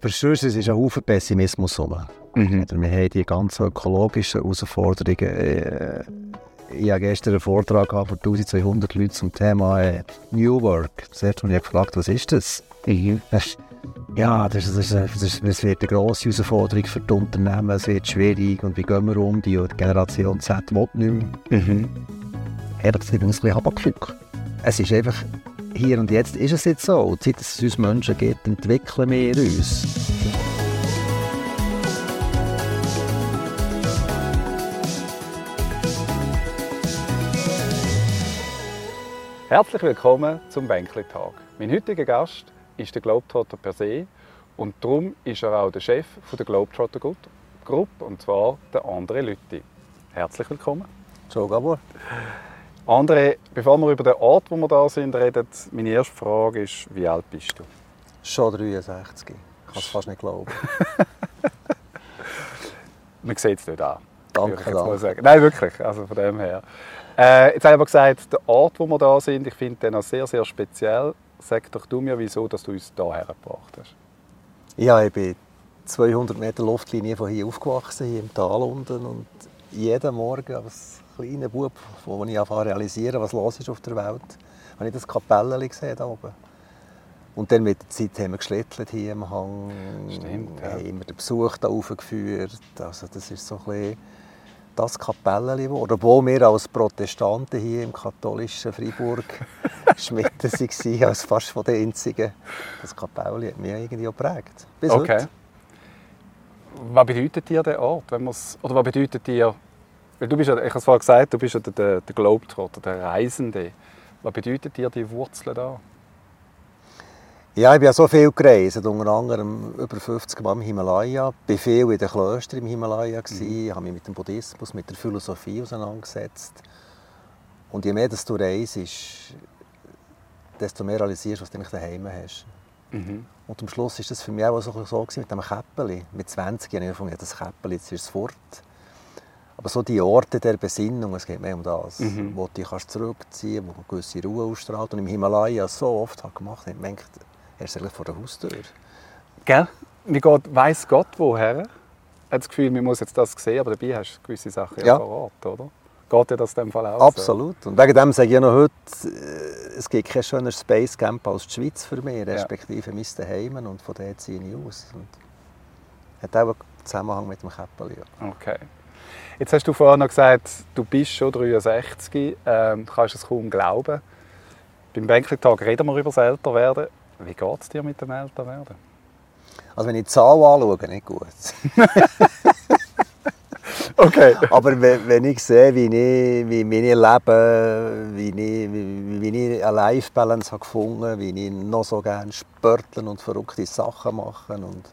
Für sonst ist ein Haufen Pessimismus rum. Mhm. Wir haben die ganzen ökologischen Herausforderungen. äh, Ich habe gestern einen Vortrag von 1200 Leuten zum Thema äh, New Work. Mal habe ich gefragt, was ist das? Mhm. Ja, das, ist- das, ist- das, wird eine grosse Herausforderung für die Unternehmen. Es wird schwierig. Und wie gehen wir um? Die Generation Z will nicht mehr. Mhm. Ehrlich gesagt, bin ich ein bisschen. Es ist einfach, hier und jetzt ist es jetzt so. Und seit es uns Menschen gibt, entwickeln wir uns. Herzlich willkommen zum Bänkli-Tag. Mein heutiger Gast ist der Globetrotter per se und darum ist er auch der Chef der Globetrotter Gruppe und zwar der André Lütti. Herzlich willkommen. Ciao, Gabor. André, bevor wir über den Ort, wo wir da sind, reden, meine erste Frage ist, wie alt bist du? Schon 63. Ich kann es fast nicht glauben. Man sieht es nicht an. Danke, danke. sagen. Nein, wirklich. Also von dem her. Äh, jetzt habe ich aber gesagt, der Ort, wo wir da sind, ich finde den auch sehr, sehr speziell. Sag doch du mir, wieso dass du uns hierher gebracht hast. Ja, ich bin 200 Meter Luftlinie von hier aufgewachsen, hier im Tal unten. Und jeden Morgen als kleiner Bub, wo ich anfange realisieren, was los ist auf der Welt, habe ich das Kapellchen gesehen da oben. Und dann mit der Zeit haben wir geschlittelt hier im Hang. Stimmt, ja. haben immer den Besuch da aufgeführt. Also das ist so ein bisschen das Kapellchen geworden. Obwohl wir als Protestanten hier im katholischen Freiburg Schmitten waren, als fast von den einzigen. Das Kapellchen hat mich irgendwie auch geprägt. Bis Okay. heute. Was bedeutet dir der Ort? Wenn oder was bedeutet dir... Weil du bist ja, ich habe es vorhin gesagt, du bist ja der, der, der Globetrotter, der Reisende. Was bedeutet dir die Wurzeln da? Ja, ich bin ja so viel gereist, unter anderem über 50 Mal im Himalaya. Ich war viel in den Klöstern im Himalaya, mhm. habe mich mit dem Buddhismus, mit der Philosophie auseinandergesetzt. Und je mehr dass du reist, desto mehr realisierst du, was du eigentlich daheim hast. Mhm. Und am Schluss war das für mich auch so, so gewesen mit dem Käppeli. Mit 20 habe ich das Käppeli, jetzt ist es fort. Aber so die Orte der Besinnung, es geht mehr um das, Mhm. wo du dich kannst zurückziehen kannst, wo eine gewisse Ruhe ausstrahlt. Und im Himalaya so oft habe gemacht, habe ich gemerkt, er ist eigentlich vor der Haustür. Gell? Wie geht, weiss Gott woher? Hat das Gefühl, man muss jetzt das sehen, aber dabei hast du gewisse Sachen ja, Ja. vor Ort, oder? Geht dir das in dem Fall auch Absolut. Und wegen dem sage ich ja noch heute, äh, es gibt kein schöner Space Camp als die Schweiz für mich, respektive mein Daheim. Und von dort ziehe ich aus. Und hat auch einen Zusammenhang mit dem Käppeli. Ja. so? Okay. Jetzt hast du vorhin noch gesagt, du bist schon 63, ähm, du kannst es kaum glauben. Beim Bänkli-Tag reden wir über das Älterwerden. Wie geht es dir mit dem Älterwerden? Also wenn ich die Zahl anschaue, nicht gut. Okay. Aber wenn, ich sehe, wie ich, wie, wie ich lebe, wie ich, wie, wie ich eine Life-Balance gefunden habe, wie ich noch so gerne sporteln und verrückte Sachen mache, und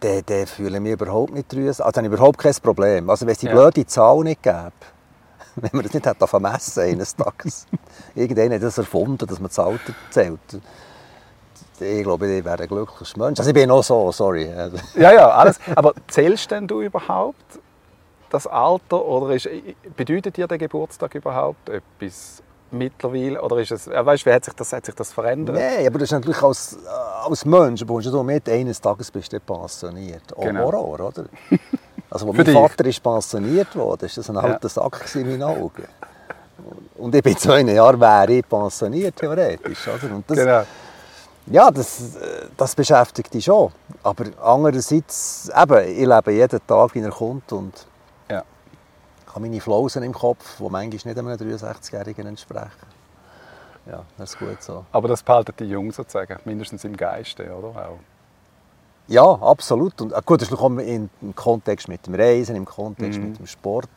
dann, dann fühle ich mich überhaupt nicht trüß. Also habe ich überhaupt kein Problem. Also wenn es die Ja. blöde Zahl nicht gäbe, wenn man das nicht hätte vermessen eines Tages. Irgendjemand hat das erfunden, dass man das Alter zählt. Ich glaube, ich wäre ein glücklicher Mensch. Also ich bin auch so, sorry. Ja, ja, alles. Aber zählst denn du überhaupt das Alter oder ist, bedeutet dir der Geburtstag überhaupt etwas mittlerweile? Oder ist es, ja, weißt, wie hat sich das, hat sich das verändert? Nein, aber das ist natürlich als, äh, als Mensch, du du mit, eines Tages bist du pensioniert. Auch Genau. Horror, oder? Also, als mein dich. Vater ist pensioniert wurde, ist das ein Ja. alter Sack gewesen in meinen Augen. Und ich bin in zwei Jahren wäre ich pensioniert, theoretisch. Oder? Und das, Genau. Ja, das, äh, das beschäftigt dich schon. Aber andererseits, eben, ich lebe jeden Tag, wie er kommt und Ja. Habe meine Flausen im Kopf, die manchmal nicht einem 63-Jährigen entsprechen. Ja, das ist gut so. Aber das behalten die Jungs sozusagen, mindestens im Geiste, oder? Auch. Ja, absolut. Und äh, gut, das noch im Kontext mit dem Reisen, im Kontext Mhm. mit dem Sport.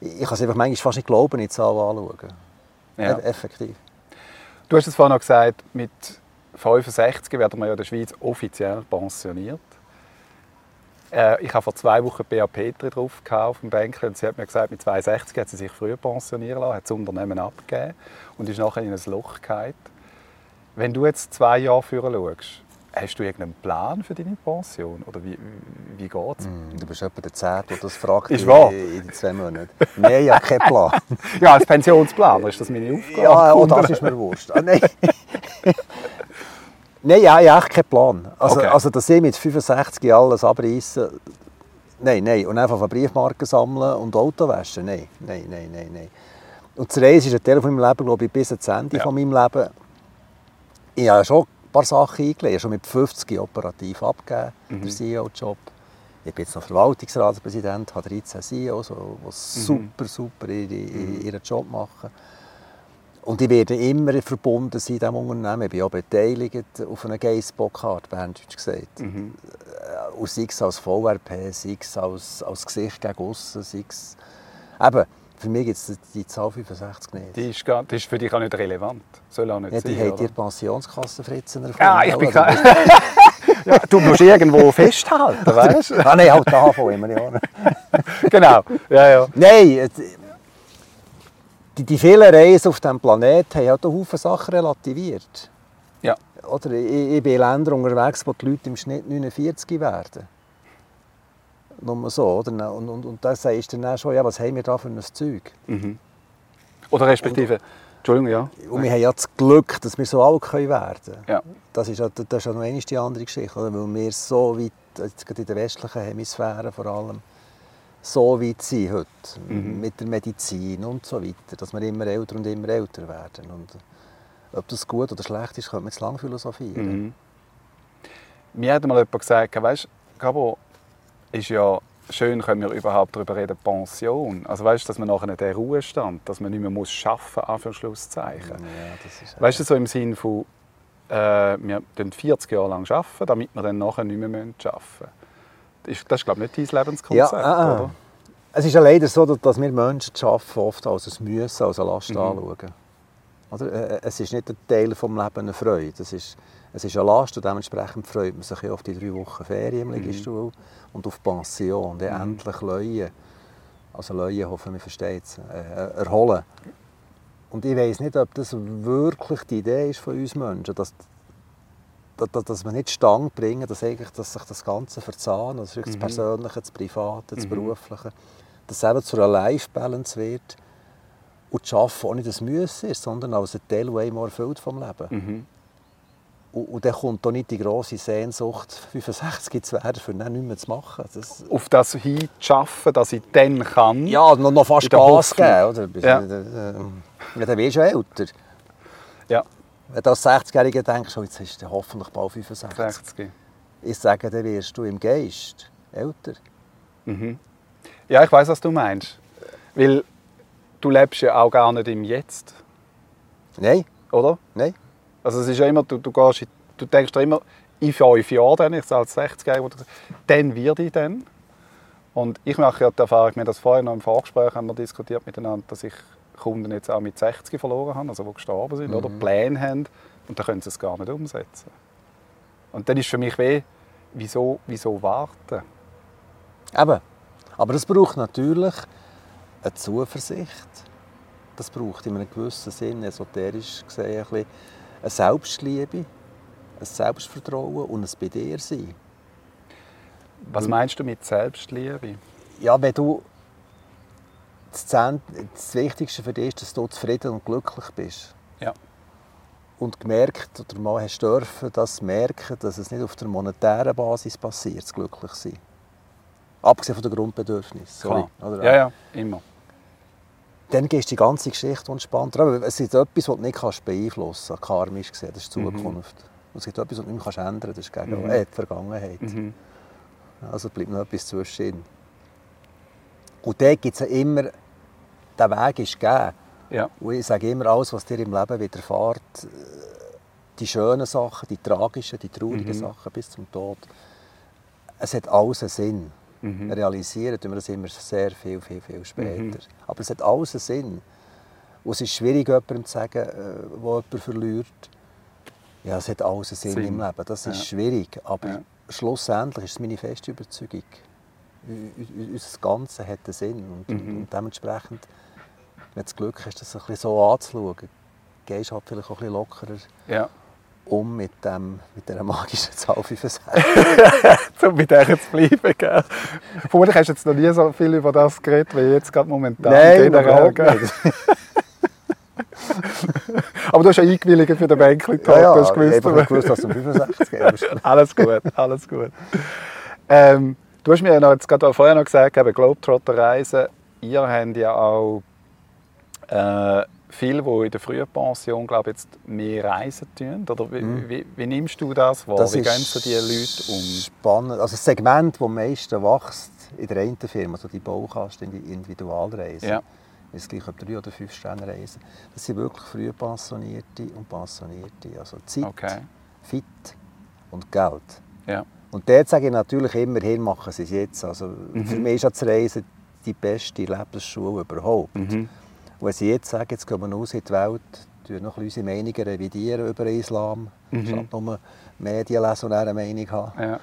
Ich ich kann es einfach manchmal fast nicht glauben, nicht so anschauen. Ja. Effektiv. Du hast es vorhin noch gesagt, mit 65 werden wir ja in der Schweiz offiziell pensioniert. Äh, ich habe vor zwei Wochen Bea Petri drauf auf dem Bänkchen und sie hat mir gesagt, mit 62 hat sie sich früher pensionieren lassen, hat das Unternehmen abgegeben und ist nachher in ein Loch gefallen. Wenn du jetzt zwei Jahre vorher schaust, hast du irgendeinen Plan für deine Pension? Oder wie, wie, wie geht es? Hm, Du bist etwa der Zehnte, der das fragt Ist wahr. in zwei Monaten. Nein, ich habe keinen Plan. Ja, als Pensionsplaner ist das meine Aufgabe. ja, auch das ist mir wurscht. Ah, nein. Nein, ja, echt keinen Plan. Also, Okay. also dass ich mit 65 alles abreißen, nein, nein. Und einfach Briefmarken sammeln und Auto waschen, nein, nein, nein, nein, nein. Und das Reisen ist ein Teil von meinem Leben, glaube ich, bis ans Ende Ja. von meinem Leben. Ich habe schon ein paar Sachen eingelegt, schon mit 50 operativ abgegeben, Mhm. den CEO-Job. Ich bin jetzt noch Verwaltungsratspräsident, habe 13 CEOs, die Mhm. super, super ihre, ihren Job machen. Und ich werde immer verbunden sein in diesem Unternehmen. Ich bin auch beteiligt auf einer Geissbockart, Berndeutsch gesagt. Mhm. Äh, Und sei es als VRP, sei es als, als Gesicht gegen aussen, sei es... Eben, für mich gibt es die Zahl 65 nicht. Die ist, gar, die ist für dich auch nicht relevant. Soll auch nicht ja, die sein, haben oder? die Pensionskassenfritzen erfunden. Ah, ich bin klar. ja, du musst irgendwo festhalten, weißt du? ah, nein, halt da von immer genau. Ja, ja. Nein, es- die, die vielen Reisen auf diesem Planeten haben halt auch Haufen Sachen relativiert. Ja. Oder ich, ich bin in Ländern unterwegs, wo die Leute im Schnitt 49 werden. Nur so, oder? Und, und, und da sagst du dann auch schon, ja, was haben wir da für ein Zeug? Mhm. Oder respektive, Entschuldigung, ja. Und wir haben ja das Glück, dass wir so alt können werden können. Ja. Das ist, ja, das ist ja noch die andere Geschichte, oder? weil wir so weit, jetzt gerade in der westlichen Hemisphäre vor allem, so weit sind heute, Mhm. mit der Medizin und so weiter, dass wir immer älter und immer älter werden. Und ob das gut oder schlecht ist, könnte man jetzt lange philosophieren. Mhm. Mir hat mal jemand gesagt, weißt Gabo, ist ja schön, können wir überhaupt darüber reden, Pension. Also weißt dass man nachher den Ruhestand, dass man nicht mehr muss arbeiten muss, für Schlusszeichen. Ja, Weißt du, so im Sinn von, äh, wir arbeiten 40 Jahre lang, arbeiten, damit wir dann nachher nicht mehr arbeiten müssen. Das ist, das ist glaube ich, nicht dein ja, Lebenskonzept, ah, ah. oder? Es ist ja leider so, dass- wir Menschen das Arbeiten oft als ein Müssen, als eine Last Mhm. anschauen. Oder? Äh, Es ist nicht ein Teil des Lebens eine Freude. Es ist, es ist eine Last und dementsprechend freut man sich ja auf die drei Wochen Ferien Mhm. im Liegestuhl und auf die Pension. Dann endlich Leuen, also Leuen, hoffen wir versteht es, äh, erholen. Und ich weiß nicht, ob das wirklich die Idee ist von uns Menschen, dass, dass, dass wir nicht Stange bringen, dass, eigentlich, dass sich das Ganze verzahnt, das, ist wirklich Mhm. das Persönliche, das Private, das Mhm. Berufliche, dass es eben zu einer Life-Balance wird und das Arbeiten auch nicht das Müssen ist, sondern als ein Teil, der immer erfüllt vom Leben. Mhm. Und, und dann kommt auch nicht die grosse Sehnsucht, 65 zu werden, für dann nichts mehr zu machen. Das, Auf das hin zu arbeiten, dass ich dann kann. ja, noch, noch fast Gas geben, oder? Ja. äh, äh, Ja, dann wirst du älter. Ja, Wenn du als 60-Jähriger denkst, oh, jetzt ist du hoffentlich bald 65. 60. Ich sage, dann wirst du im Geist älter. Mhm. Ja, ich weiß, was du meinst. Weil du lebst ja auch gar nicht im Jetzt, Nein, oder? nein. Also es ist ja immer, du, du, gehst, du denkst dir immer, in fünf Jahren, dann, ich als 60 dann werde ich dann. Und ich mache ja die Erfahrung, wir haben das vorher noch im Vorgespräch haben wir diskutiert miteinander, dass ich Kunden jetzt auch mit 60 verloren habe, also die gestorben sind, oder Pläne haben und dann können sie es gar nicht umsetzen. Und dann ist für mich weh, wieso, wieso warten? Eben. Aber das braucht natürlich eine Zuversicht. Das braucht in einem gewissen Sinn, esoterisch gesehen, ein bisschen eine Selbstliebe, ein Selbstvertrauen und ein bei dir sein. Was meinst du mit Selbstliebe? Ja, wenn du das, Wichtigste für dich ist, dass du zufrieden und glücklich bist. Ja. Und gemerkt oder mal hast dürfen, das merken, dass es nicht auf der monetären Basis passiert, das glücklich sein. Abgesehen von den Grundbedürfnissen. Sorry. Klar. Ja, ja, immer. Dann gehst du die ganze Geschichte entspannter. Aber es ist etwas, was du nicht kannst beeinflussen kannst, karmisch gesehen, das ist die Mhm. Zukunft. Und es gibt etwas, was du nicht mehr ändern kannst, das ist Gegen Mhm. äh, die Vergangenheit. Mhm. Also bleibt noch etwas zwischen. Und dort gibt es ja immer, der Weg ist gegeben. Ja. Und ich sage immer, alles, was dir im Leben widerfährt, äh, die schönen Sachen, die tragischen, die traurigen Mhm. Sachen bis zum Tod, es hat alles einen Sinn. Mhm. Realisieren tun wir das immer sehr viel, viel, viel später. Mhm. Aber es hat alles einen Sinn. Und es ist schwierig, jemandem zu sagen, äh, wo jemand verliert, ja, es hat alles einen Sinn, Sinn. im Leben. Das ist Ja. schwierig. Aber Ja. schlussendlich ist es meine feste Überzeugung, unser Ganze hat einen Sinn. Und, Mhm. und dementsprechend, wenn du das Glück hast, das ein bisschen so anzuschauen, gehst du halt vielleicht auch ein bisschen lockerer ja. um mit, dem, mit dieser magischen Zahl 65. um bei der zu bleiben. Gell? Vorher hast du jetzt noch nie so viel über das geredet, wie jetzt gerade momentan. Nein, generell. Aber du hast ja eingewilligt für den Bänkli-Talk. Ja, ja, du hast gewusst, ich habe gewusst, dass du um 65 gehst. alles gut, alles gut. Ähm, du hast mir ja noch, jetzt gerade vorher noch gesagt, eben Globetrotter-Reisen, ihr habt ja auch äh, viele, die in der frühen Pension glaube jetzt mehr reisen tun. Oder wie, Mhm. wie, wie nimmst du das wahr? Das wie gehen so die Leute um? Spannend. Also das Segment, das am meisten wächst in der einen Firma, also die Baukasten, die Individualreisen, Ja. ist gleich ob drei oder fünf Sterne reisen. Das sind wirklich früh Pensionierte und Pensionierte. Also Zeit, Okay. Fit und Geld. Ja. Und dort sage ich natürlich immerhin, machen sie es jetzt. Also Mhm. Für mich ist das Reisen die beste Lebensschule überhaupt. Mhm. Und wenn sie jetzt sagen, jetzt gehen wir raus in die Welt, tun noch unsere Meinungen revidieren über den Islam, Mhm. statt nur Medien lesen und eine Meinung haben. Ja.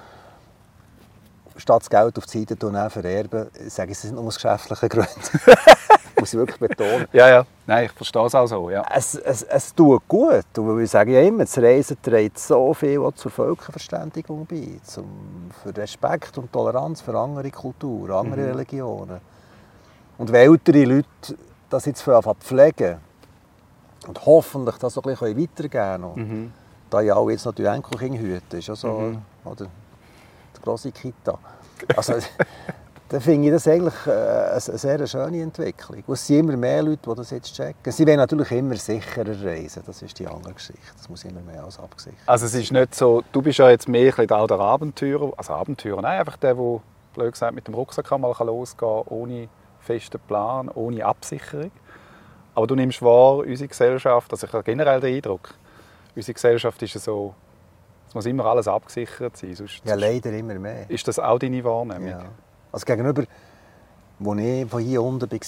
Statt das Geld auf die Seite tun, dann vererben, sage ich, es sind nur aus geschäftlichen Gründen. Muss ich wirklich betonen. ja, ja. Nein, ich verstehe es auch so. Ja. Es, es, es tut gut. Und ich sage ja immer, das Reisen trägt so viel auch zur Völkerverständigung bei. Zum, für Respekt und Toleranz für andere Kulturen, andere Mhm. Religionen. Und wenn ältere Leute das jetzt für pflegen und hoffentlich das so ein bisschen weitergeben Mhm. da ja auch jetzt noch die Enkelkinder hüten, ist ja so, Mhm. oder die grosse Kita. Also, dann finde ich das eigentlich äh, eine sehr schöne Entwicklung. Und es sind immer mehr Leute, die das jetzt checken. Sie wollen natürlich immer sicherer reisen, das ist die andere Geschichte. Das muss immer mehr als abgesichert Also es ist nicht so, du bist ja jetzt mehr auch der Abenteurer, also Abenteurer, nein, einfach der, der, blöd gesagt, mit dem Rucksack mal losgehen kann, ohne festen Plan, ohne Absicherung. Aber du nimmst wahr, unsere Gesellschaft, also ich habe generell den Eindruck, unsere Gesellschaft ist ja so, es muss immer alles abgesichert sein, sonst Ja, leider immer mehr. ist das auch deine Wahrnehmung. Ja. Also gegenüber, wo ich von hier unten war,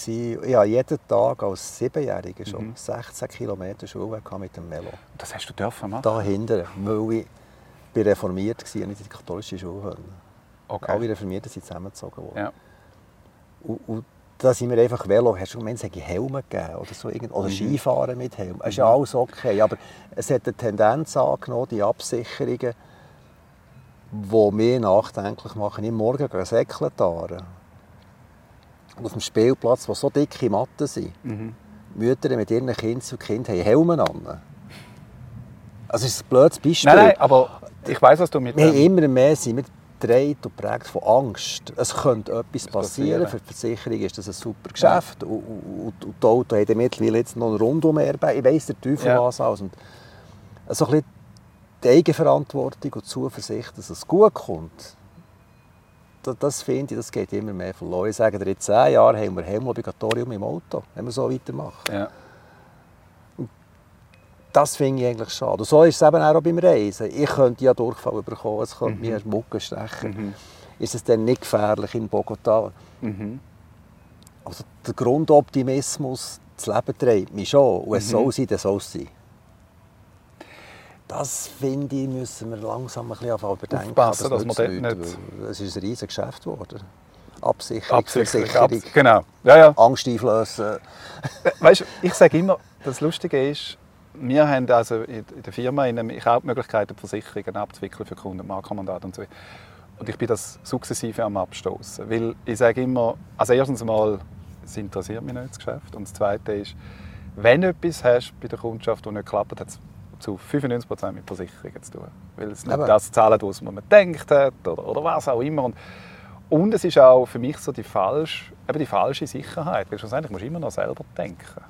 ich habe jeden Tag als Siebenjähriger schon Mhm. 16 Kilometer Schulweg mit dem Velo. Das hast du dürfen machen? Da hinten, weil ich bin reformiert war und nicht in die katholische Schule. Okay. Alle Reformierten sind zusammengezogen worden. Ja. Und, und da sind wir einfach Velo. Hast du es hätte Helme gegeben oder, so, irgend- oder Mhm. Skifahren mit Helm. Es ist ja alles okay. Aber es hat eine Tendenz angenommen, die Absicherungen, die mich nachdenklich machen. Ich morgen gehe säckeln fahren. Auf dem Spielplatz, wo so dicke Matten sind, Mhm. Mütter mit ihren Kindern und Kind haben Helme an. Also es ist ein blödes Beispiel. Nein, nein, aber ich weiß, was du mit Wir haben immer mehr sind wir gedreht und geprägt von Angst. Es könnte etwas passieren. passieren. Für die Versicherung ist das ein super Geschäft. Und, und, und die Autos haben mittlerweile jetzt noch einen Rundum-Airbag. Ich weiss der Teufel Ja. was alles. Und so ein bisschen die Eigenverantwortung und die Zuversicht, dass es gut kommt, das, das finde ich, das geht immer mehr verloren. Ich sage dir, in zehn Jahren haben wir Helmobligatorium im Auto, wenn wir so weitermachen. Ja. Das finde ich eigentlich schade. Und so ist es eben auch beim Reisen. Ich könnte ja Durchfall bekommen, es könnte Mhm. mir Mucke stechen. Mhm. Ist es dann nicht gefährlich in Bogotá? Mhm. Also der Grundoptimismus, das Leben treibt mich schon. Und es Mhm. soll sein, dann soll es sein. Das, finde ich, müssen wir langsam ein bisschen überdenken. Aufpassen, Das dass man dort nicht- Es ist ein riesiges Geschäft geworden. Absicherung, Absicherung, abs genau. Ja, ja. Angst einflößen. Weißt, ich sage immer, das Lustige ist, wir haben also in der Firma in einem- ich habe auch die Möglichkeit, Versicherungen abzuwickeln für Kunden, Marktmandat und so. Und ich bin das sukzessive am Abstoßen. Weil ich sage immer, also erstens mal, es interessiert mich nicht, das Geschäft. Und das Zweite ist, wenn du etwas hast bei der Kundschaft, das nicht klappt, hat es zu 95% mit Versicherungen zu tun. Weil es nicht das zahlt, was man gedacht hat oder, oder was auch immer. Und, und es ist auch für mich so die falsche, eben die falsche Sicherheit. Weil schlussendlich musst du immer noch selber denken.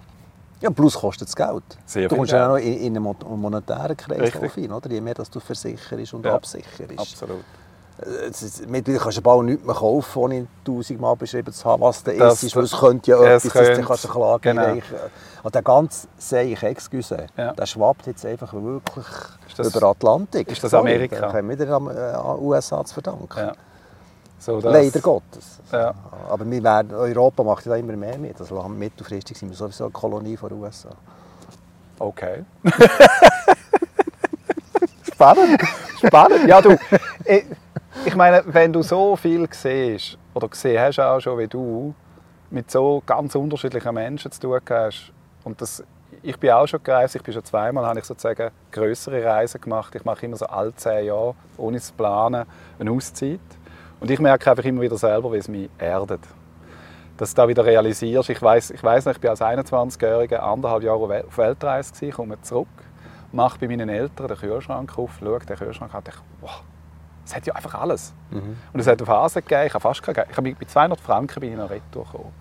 Ja, plus kostet es Geld. Sehr du kommst ja auch noch in, in einen mo- monetären Kreislauf Richtig. rein, oder? je mehr dass du versicherst und Ja, absicherst. Absolut. Äh, es Mittlerweile kannst du bald nichts mehr kaufen, ohne tausendmal beschrieben zu haben, was da Das- ist, weil es könnte ja es etwas, du könnte- kannst eine Klage genau. einreichen Und der ganze Seich, excuse, Ja. der schwappt jetzt einfach wirklich das- über Atlantik. ist das Sorry, Amerika? Da haben wir am äh, USA zu verdanken. Ja. So, Leider Gottes. Ja. Aber wir werden, Europa macht ja da immer mehr mit. Also mittelfristig sind wir sowieso eine Kolonie von den USA. Okay. Spannend. Spannend. Ja, du, ich, ich meine, wenn du so viel siehst, oder gesehen hast auch schon wie du, mit so ganz unterschiedlichen Menschen zu tun hast, und das, ich bin auch schon gereist, ich bin schon zweimal, habe ich sozusagen größere Reisen gemacht. Ich mache immer so alle zehn Jahre, ohne zu planen, eine Auszeit. Und ich merke einfach immer wieder selber, wie es mich erdet. dass du da wieder realisierst, ich weiß ich weiss noch, ich bin als 21-Jähriger anderthalb Jahre auf Weltreise gewesen, komme zurück, mache bei meinen Eltern den Kühlschrank auf, schaue den Kühlschrank an und denke, wow, es hat ja einfach alles. Mhm. Und es hat eine Phase gegeben, ich habe fast keine, ich habe mit 200 Franken bin ich noch gekommen.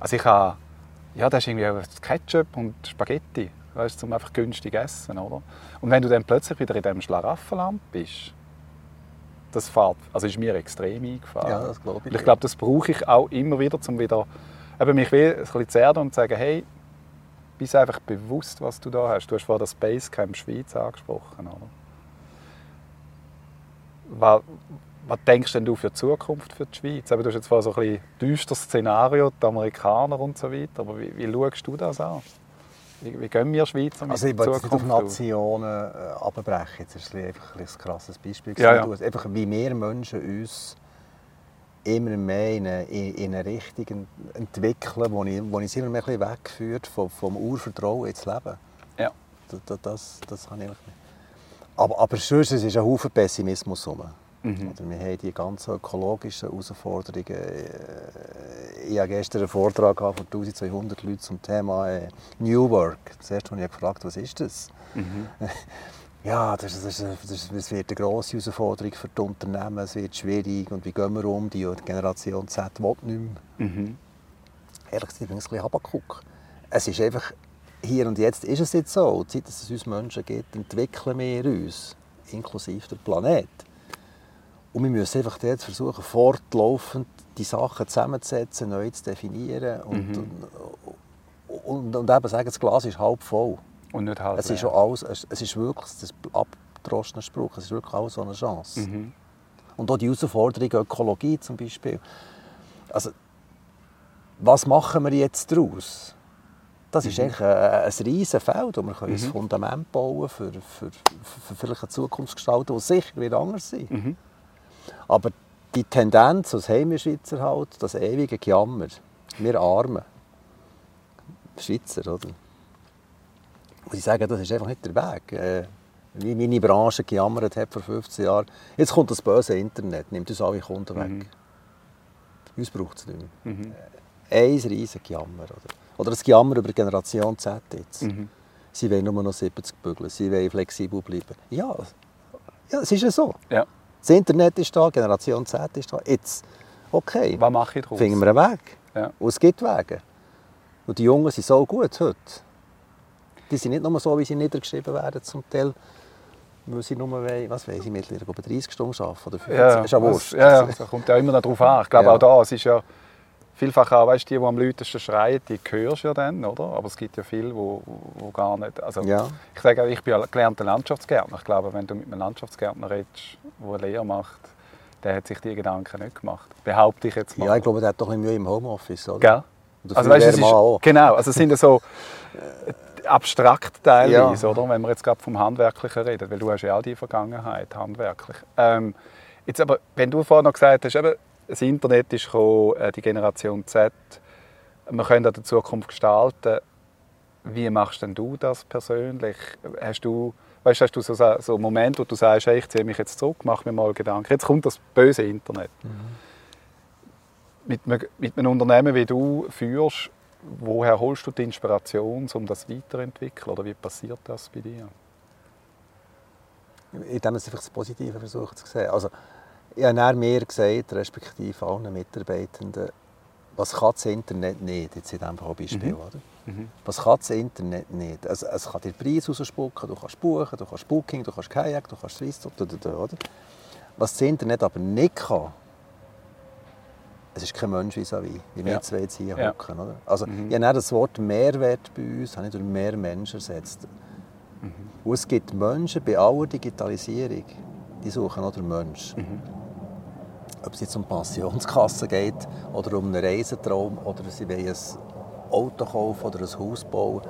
Also ich habe, ja, das ist irgendwie Ketchup und Spaghetti, weißt, zum einfach günstig essen, oder? Und wenn du dann plötzlich wieder in diesem Schlaraffenland bist, das fährt, also ist mir extrem eingefahren. Ja, das glaube ich. ich glaube, das brauche ich auch immer wieder, um wieder eben mich ein bisschen zu erden und zu sagen, hey, bist einfach bewusst, was du da hast. Du hast vorhin das Basecamp Schweiz angesprochen, oder? Was, was denkst denn du für die Zukunft für die Schweiz? du hast jetzt zwar so ein bisschen düsteres Szenario, die Amerikaner und so weiter, aber wie, wie schaust du das an? Wie, wie gehen wir Schweizer mit Also ich jetzt nicht auf Nationen äh, abbrechen, jetzt ist es einfach ein, krasses Beispiel. Ja, ja. Einfach wie wir Menschen uns immer mehr in eine, in eine Richtung entwickeln, wo ich, wo ich immer mehr ein wegführt vom, vom Urvertrauen ins Leben. Ja. Das, das, das, das habe ich nicht. Aber, aber sonst es ist ein Haufen Pessimismus herum. Mhm. wir haben die ganzen ökologischen Herausforderungen. Äh, ich habe gestern einen Vortrag von 1200 Leuten zum Thema äh, New Work. Zuerst habe ich gefragt, was ist das? Mhm. Ja, das, das, das, das, wird eine grosse Herausforderung für die Unternehmen. Es wird schwierig. Und wie gehen wir um? Die Generation Z will nicht mehr. Mhm. Ehrlich gesagt, ich bin ein bisschen Habakuk. Es ist einfach, hier und jetzt ist es jetzt so. Seit es uns Menschen gibt, entwickeln wir uns, inklusive der Planet. Und wir müssen einfach jetzt versuchen, fortlaufend die Sachen zusammenzusetzen, neu zu definieren und, mhm. und, und, und, eben sagen, das Glas ist halb voll. Und nicht halb es ist, schon alles, es ist wirklich, das abgedroschene Spruch, es ist wirklich alles so eine Chance. Mhm. Und auch die Herausforderung Ökologie zum Beispiel. Also, was machen wir jetzt daraus? Das ist mhm. eigentlich ein, ein riesiges Feld, wo wir mhm. ein Fundament bauen können für, für, für, vielleicht eine Zukunftsgestaltung, die sicher wieder anders sein mhm. Aber die Tendenz, das haben wir Schweizer halt, das ewige Gejammer, wir Armen, Schweizer, oder? Und ich sage, das ist einfach nicht der Weg. Äh, wie meine Branche gejammert hat vor 15 Jahren. Jetzt kommt das böse Internet, nimmt uns alle Kunden weg. Mhm. Uns braucht es nicht mehr. Mhm. Ein riesiges Gejammer. Oder, oder das Gejammer über Generation Z jetzt. Mhm. Sie wollen nur noch 70 bügeln, sie wollen flexibel bleiben. Ja, ja es ist ja so. Ja. Das Internet ist da, Generation Z ist da. Jetzt, okay. Was mache ich daraus? Finden wir einen Weg. Ja. Und es gibt Wege. Und die Jungen sind so gut heute. Die sind nicht nur so, wie sie niedergeschrieben werden zum Teil, weil sie nur, wollen, was weiß ich, mittlerweile 30 Stunden arbeiten oder 50. Ja, das ist ja wurscht. Ja, ja, das kommt ja immer darauf an. Ich glaube ja. auch da, es ist ja vielfach auch, weißt, die, die am lautesten schreien, die hörst du ja dann, oder? Aber es gibt ja viele, die, die gar nicht... Also, ja. Ich sage, ich bin gelernter Landschaftsgärtner. Ich glaube, wenn du mit einem Landschaftsgärtner redest, der eine Lehre macht, der hat sich diese Gedanken nicht gemacht. Behaupte ich jetzt mal. Ja, ich glaube, der hat doch ein Mühe im Homeoffice, oder? Gell? Also, weißt, es ist, genau, also es sind so abstrakt teilweise, ja. oder? wenn wir jetzt gerade vom Handwerklichen reden, weil du hast ja auch die Vergangenheit handwerklich. Ähm, jetzt aber, wenn du vorhin noch gesagt hast, eben, das Internet ist gekommen, äh, die Generation Z, wir können an der Zukunft gestalten. Wie machst denn du das persönlich? Hast du, weißt, hast du so, so einen Moment, wo du sagst, hey, ich ziehe mich jetzt zurück, mach mir mal Gedanken. Jetzt kommt das böse Internet. Mhm. Mit, mit einem Unternehmen wie du führst, woher holst du die Inspiration, um das weiterzuentwickeln? Oder wie passiert das bei dir? Indem man einfach das Positive versucht zu sehen. Also, ich habe mir gesagt, respektive allen Mitarbeitenden, was kann das Internet nicht, jetzt in diesem Beispiel, mhm. oder? Mhm. Was kann das Internet nicht? Also, es kann dir Preis rausspucken, du kannst buchen, du kannst Booking, du kannst Kayak, du kannst Swisstop, oder? Was das Internet aber nicht kann, es ist kein Mensch vis à wie wir ja. zwei jetzt hier ja. hocken. Oder? Also, mhm. Ich habe das Wort Mehrwert bei uns habe ich durch mehr Menschen ersetzt. Mhm. Und es gibt Menschen bei aller Digitalisierung, die suchen auch den Menschen. Mhm. Ob es jetzt um Pensionskasse geht oder um einen Reisetraum oder sie wollen ein Auto kaufen oder ein Haus bauen.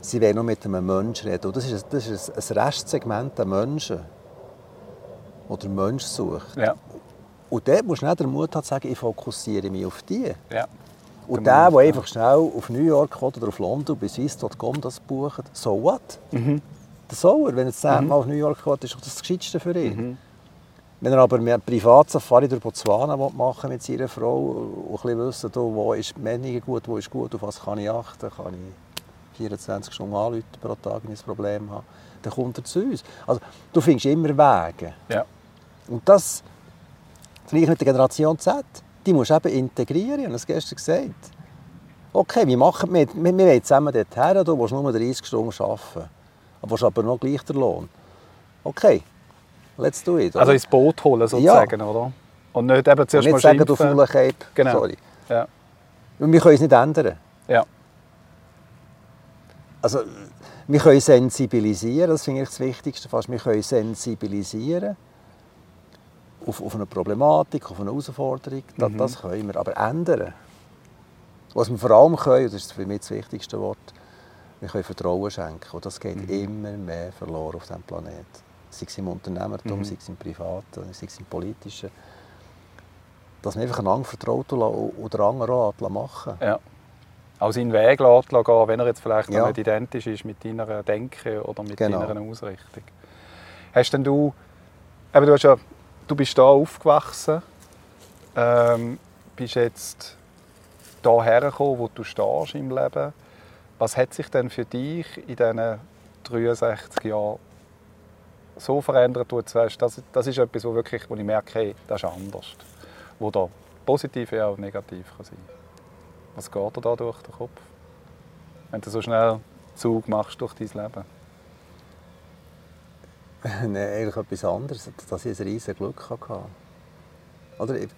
Sie wollen nur mit einem Menschen reden. Und das ist, das ist ein Restsegment der Menschen, der der Mensch sucht. Ja. Und dort musst du nicht den Mut haben zu sagen, ich fokussiere mich auf die. Ja. Und der, der einfach schnell auf New York oder auf London bei Swiss.com das bucht, so what? Mhm. Der soll er. Wenn er zehnmal mhm. auf New York kommt, ist das das Gescheitste für ihn. Mhm. Wenn er aber eine Privatsafari durch Botswana machen mit seiner Frau und ein bisschen wissen, wo ist weniger gut, wo ist gut, auf was kann ich achten, kann ich 24 Stunden anrufen pro Tag, wenn ich ein Problem habe, dann kommt er zu uns. Also, du findest immer Wege. Ja. Und das, vielleicht mit der Generation Z, die musst du eben integrieren, ich habe es gestern gesagt. Okay, wir machen, wir, wir, wir wollen zusammen dorthin, du willst nur 30 Stunden arbeiten, aber hast aber noch gleich den Lohn. Okay, let's do it. Oder? Also ins Boot holen sozusagen, Ja. oder? Und nicht eben Und zuerst nicht mal sagen, du schimpfen. fauler Cape. Genau. Sorry. Ja. Und wir können es nicht ändern. Ja. Also, wir können sensibilisieren, das finde ich das Wichtigste fast. Wir können sensibilisieren auf, auf eine Problematik, auf eine Herausforderung. Das, Mhm. das können wir. Aber ändern. Was wir vor allem können, und das ist für mich das wichtigste Wort, wir können Vertrauen schenken. Und das geht Mhm. immer mehr verloren auf diesem Planeten. Sei es im Unternehmertum, Mhm. sei es im Privaten, sei es im Politischen. Dass man einfach einander vertraut und den anderen auch machen ja. Auch seinen Weg lässt gehen, wenn er jetzt vielleicht Ja. nicht identisch ist mit deiner Denke oder mit Genau. deiner Ausrichtung. Hast denn du, eben du, hast ja, du bist da aufgewachsen, ähm, bist jetzt da hergekommen, wo du stehst im Leben. Was hat sich denn für dich in diesen 63 Jahren so verändert, du sagst, das, das ist etwas, wo, wirklich, wo ich merke, hey, das ist anders. Wo da positiv wie auch negativ kann sein Was geht dir da durch den Kopf? Wenn du so schnell Zug machst durch dein Leben. Nein, eigentlich etwas anderes, dass ich ein riesiges Glück hatte. Oder ich,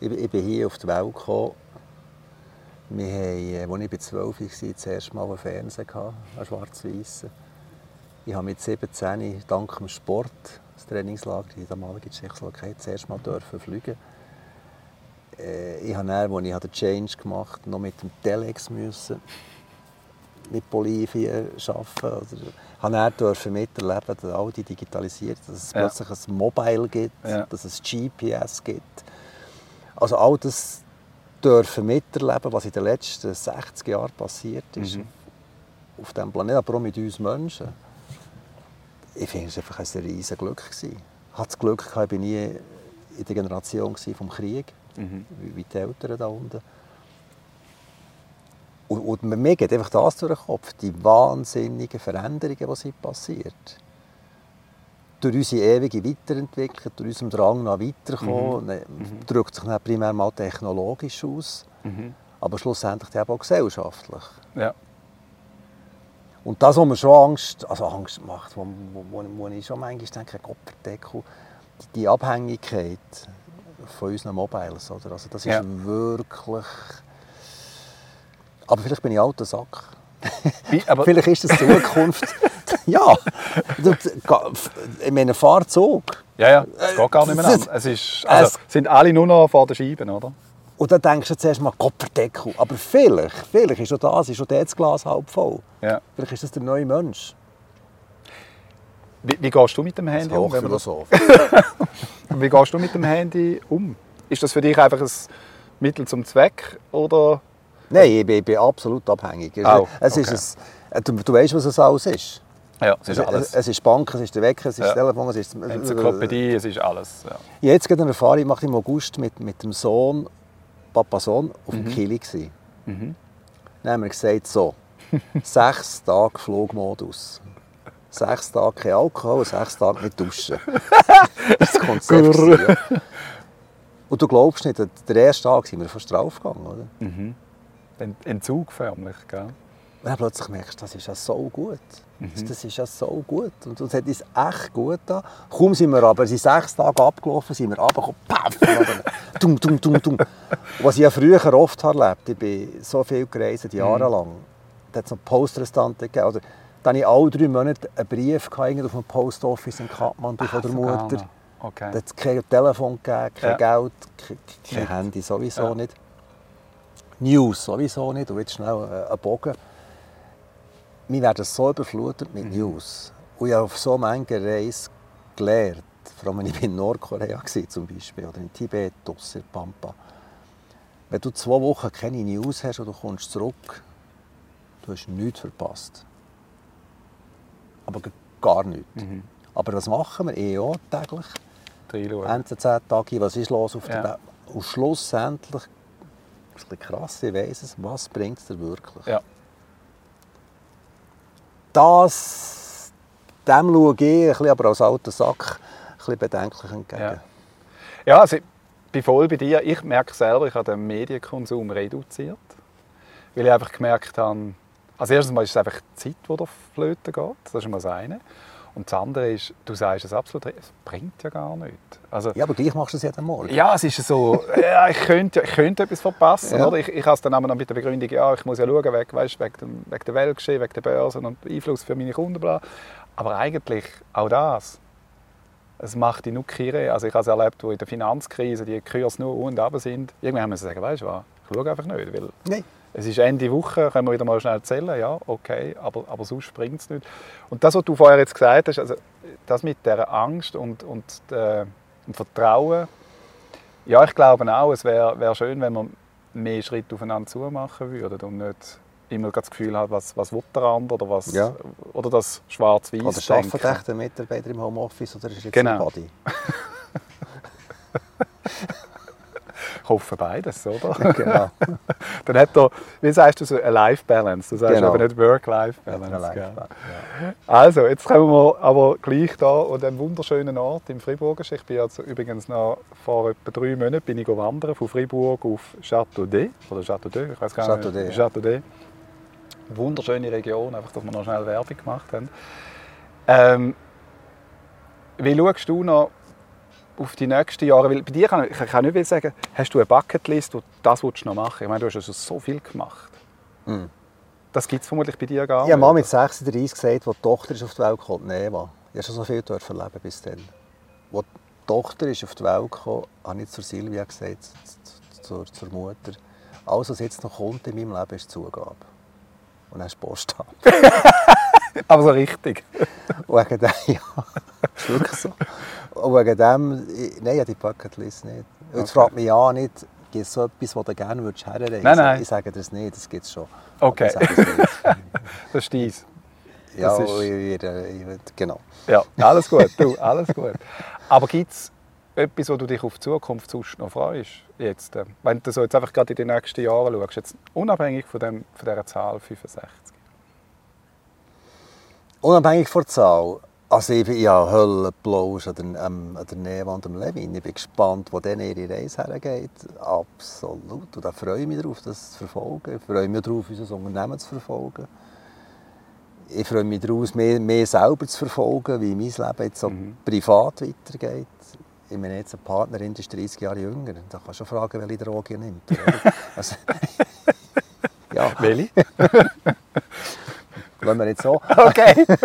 ich, ich bin hier auf die Welt gekommen. Wir haben, als ich bei 12 war, das erste Mal einen Fernseher, einen schwarz-weißen. Ich habe mit 17 dank dem Sport, das Trainingslager in der damaligen Tschechoslowakei, das erste Mal dürfen fliegen. Äh, Ich habe dann, als ich den Change gemacht habe, noch mit dem Telex müssen mit Bolivien arbeiten. Oder habe dann dürfen miterleben, dass all die digitalisiert, dass es Ja. plötzlich ein Mobile gibt, Ja. dass es GPS gibt. Also all das dürfen miterleben, was in den letzten 60 Jahren passiert ist Mhm. auf diesem Planeten, aber auch mit uns Menschen. Ich finde es einfach ein riesiges Glück. gewesen. Ich hatte das Glück, gehabt, ich war nie in der Generation gewesen vom Krieg, Mhm. wie die Eltern da unten. Und, und mir geht einfach das durch den Kopf, die wahnsinnigen Veränderungen, die sind passiert. Durch unsere ewige Weiterentwicklung, durch unseren Drang nach weiterkommen, ne, drückt sich dann primär mal technologisch aus, Mhm. aber schlussendlich eben auch gesellschaftlich. Ja. Und das, was mir schon Angst, also Angst macht, wo, wo, wo, ich schon manchmal denke, Gottverdeckung, die, die Abhängigkeit von unseren Mobiles, oder? Also das ist Ja. wirklich... Aber vielleicht bin ich alter Sack. Aber Vielleicht ist das die Zukunft. ja, ich meine, Fahrzug. ja, ja, es geht gar nicht mehr an. Es- Es ist, also, es- sind alle nur noch vor der Scheibe, oder? Und dann denkst du zuerst mal, Gottverdeckung. Aber vielleicht, vielleicht ist schon das, ist schon das Glas halb voll. Ja. Vielleicht ist das der neue Mensch. Wie, wie gehst du mit dem Handy um? wenn das- Hochphilosoph. Wie gehst du mit dem Handy um? Ist das für dich einfach ein Mittel zum Zweck oder? Nein, ich bin, ich bin absolut abhängig. Es, Auch, es okay. ist ein, du, du weißt, was es alles ist. Ja, es Es, ist alles. es ist Bank, es ist der Wecker, es ist Ja. das Telefon, es ist... Enzyklopädie, es ist alles. Ja. Jetzt gerade eine Erfahrung gemacht im August mit, mit dem Sohn, Papa Sohn, auf dem Kili. gsi. Mhm. Dann haben wir gesagt, so, sechs Tage Flugmodus. Sechs Tage kein Alkohol, sechs Tage nicht duschen. Das Konzept. ja. Und du glaubst nicht, der erste Tag sind wir fast draufgegangen, oder? Mhm. Ent- Entzug förmlich, gell? Und dann plötzlich merkst du, das ist ja so gut. Mhm. Das, ist ja so gut. Und uns hat uns echt gut da. Kaum sind wir aber, sind sechs Tage abgelaufen, sind wir runtergekommen, paff, tum, tum, tum, tum. Was ich ja früher oft erlebt ich bin so viel gereist, jahrelang. Da hat es noch Postrestanten gegeben. Oder, dann hatte ich alle drei Monate einen Brief gehabt, auf dem Post Office in Kathmandu von der Mutter. Okay. Da hat es kein Telefon gegeben, kein Ja. Geld, kein, kein. Handy sowieso Ja. nicht. News sowieso nicht. Und jetzt schnell äh, einen Bogen. Wir werden so überflutet mit Mhm. News. Und ich habe auf so manchen Reisen gelernt, vor allem wenn ich in Nordkorea war zum Beispiel, oder in Tibet, draussen in Pampa. Wenn du zwei Wochen keine News hast und du kommst zurück, du hast nichts verpasst. Aber gar nichts. Mhm. Aber das machen wir eh auch täglich. NZZ-Tagi, was ist los auf Ja. der Welt? Und schlussendlich, das ist ein bisschen krass, ich weiss es, was bringt es dir wirklich? Ja. Das, dem schaue ich, aber als alter Sack, ein bisschen bedenklich entgegen. Ja. Ja, also ich bin voll bei dir. Ich merke selber, ich habe den Medienkonsum reduziert. Weil ich einfach gemerkt habe, also erstens mal ist es einfach die Zeit, die da flöten geht. Das ist mal das eine. Und das andere ist, du sagst es absolut, es bringt ja gar nichts. Also, Ja, aber gleich machst du es jeden Morgen. ja, es ist so, ja, ich, könnte, ich könnte etwas verpassen. Ja. Oder? Ich, ich habe es dann aber noch mit der Begründung, ja, ich muss ja schauen, wegen, weißt, wegen, dem, wegen der Weltgeschehen, wegen der Börsen und Einfluss für meine Kunden. Bla. Aber eigentlich auch das, es macht die nur kirre. Also ich habe es erlebt, wo in der Finanzkrise die Kurse nur un und runter sind. Irgendwann müssen sie sagen, weißt du was, ich schaue einfach nicht, weil Nein. Es ist Ende Woche, können wir wieder mal schnell zählen, ja, okay, aber, aber sonst bringt es nicht. Und das, was du vorher jetzt gesagt hast, also das mit der Angst und, und äh, dem Vertrauen, ja, ich glaube auch, es wäre wär schön, wenn wir mehr Schritte aufeinander zu machen würden und nicht immer das Gefühl hat, was, was will der andere oder, was, Ja. oder das schwarz-weiß Oder arbeitet echt der Mitarbeiter im Homeoffice oder ist jetzt Genau. ein Body? Ich hoffe beides, oder? Genau. Dann hat er, wie sagst du so, eine Life-Balance. Du sagst Genau. aber nicht Work-Life-Balance. Eine gell? Live- Also, jetzt kommen wir aber gleich da an einen wunderschönen Ort im Fribourg. Ich bin jetzt übrigens noch vor etwa drei Monaten bin ich wandern von Fribourg auf Châteaudet oder Châteaudet, ich weiß gar nicht. Châteaudet, ja. Châteaudet. Wunderschöne Region, einfach, dass wir noch schnell Werbung gemacht haben. Ähm, wie schaust du noch auf die nächsten Jahre? Weil bei dir kann ich, ich kann nicht sagen, hast du eine Bucketlist, du das willst du noch machen? Ich meine, du hast schon so viel gemacht. Mhm. Das gibt es vermutlich bei dir gar Ich habe nicht. mal mit 36 gesagt, als die Tochter ist auf die Welt gekommen ist, Eva. Ich habe schon so viel dort erleben bis dann. Als die Tochter ist auf die Welt gekommen habe ich zur Silvia gesagt, zur, zur Mutter, alles, was jetzt noch kommt in meinem Leben, ist Zugabe. Und dann ist Post ab. Aber so richtig. Wegen dem, ja, ist wirklich so. Und wegen dem, ich- nein, ich habe die Bucketlist nicht. Jetzt Okay. fragt mich ja nicht, gibt es so etwas, wo du gerne würdest herreisen Nein, nein. Ich sage das nicht, das gibt es schon. Okay. Das ist dies. ja, Das ist- ich, ich, genau. Ja, alles gut, du, alles gut. Aber gibt es etwas, wo du dich auf die Zukunft sonst noch freust? Jetzt, äh, wenn du so jetzt einfach gerade in die nächsten Jahre schaust, jetzt unabhängig von, dem, von dieser Zahl 65. Unabhängig von der Zahl, also ich bin ja Höllenblausch an der, ähm, an der Neva und dem Levin. Ich bin gespannt, wo dann ihre Reise hergeht. Absolut. Und da freue ich mich darauf, das zu verfolgen. Ich freue mich darauf, unser Unternehmen zu verfolgen. Ich freue mich darauf, mehr, mehr selber zu verfolgen, wie mein Leben jetzt so Mhm. privat weitergeht. Ich meine, jetzt eine Partnerin die ist 30 Jahre jünger. Da kannst du schon fragen, welche Droge er nimmt. also, ja, Welche? Wollen wir nicht so. Okay.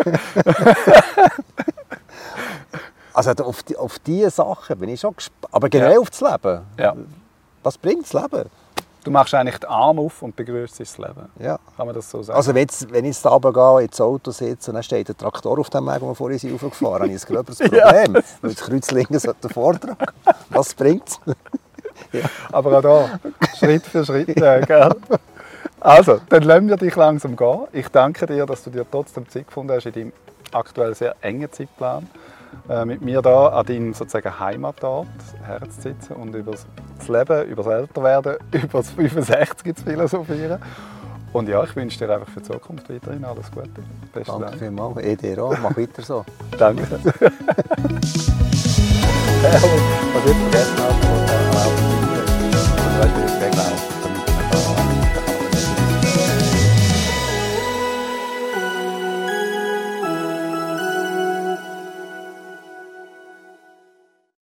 Also auf die, auf diese Sachen bin ich schon gespannt. Aber generell Ja. auf das Leben. Ja. Was bringt das Leben? Du machst eigentlich den Arm auf und begrüßt das Leben. Ja. Kann man das so sagen? Also wenn, jetzt, wenn ich jetzt runtergehe, ins Auto sitze und dann steht ein Traktor auf dem Weg, wo wir vorhin sind, raufgefahren habe ich ein gröberes Problem. Weil das Kreuz links sollte Vortrag. Was bringt es? Aber auch da, Schritt für Schritt. Äh, gell? Also, dann lassen wir dich langsam gehen. Ich danke dir, dass du dir trotzdem Zeit gefunden hast in deinem aktuell sehr engen Zeitplan, äh, mit mir da an deinem sozusagen Heimatort Herz sitzen und über das Leben, über das Älterwerden, über das 65 zu philosophieren. Und ja, ich wünsche dir einfach für die Zukunft weiterhin alles Gute. Besten Danke Dank. vielmals. Eh dir auch. Mach weiter so. Danke. Was ich vergessen habe, war der Glauben. Das war der Glauben.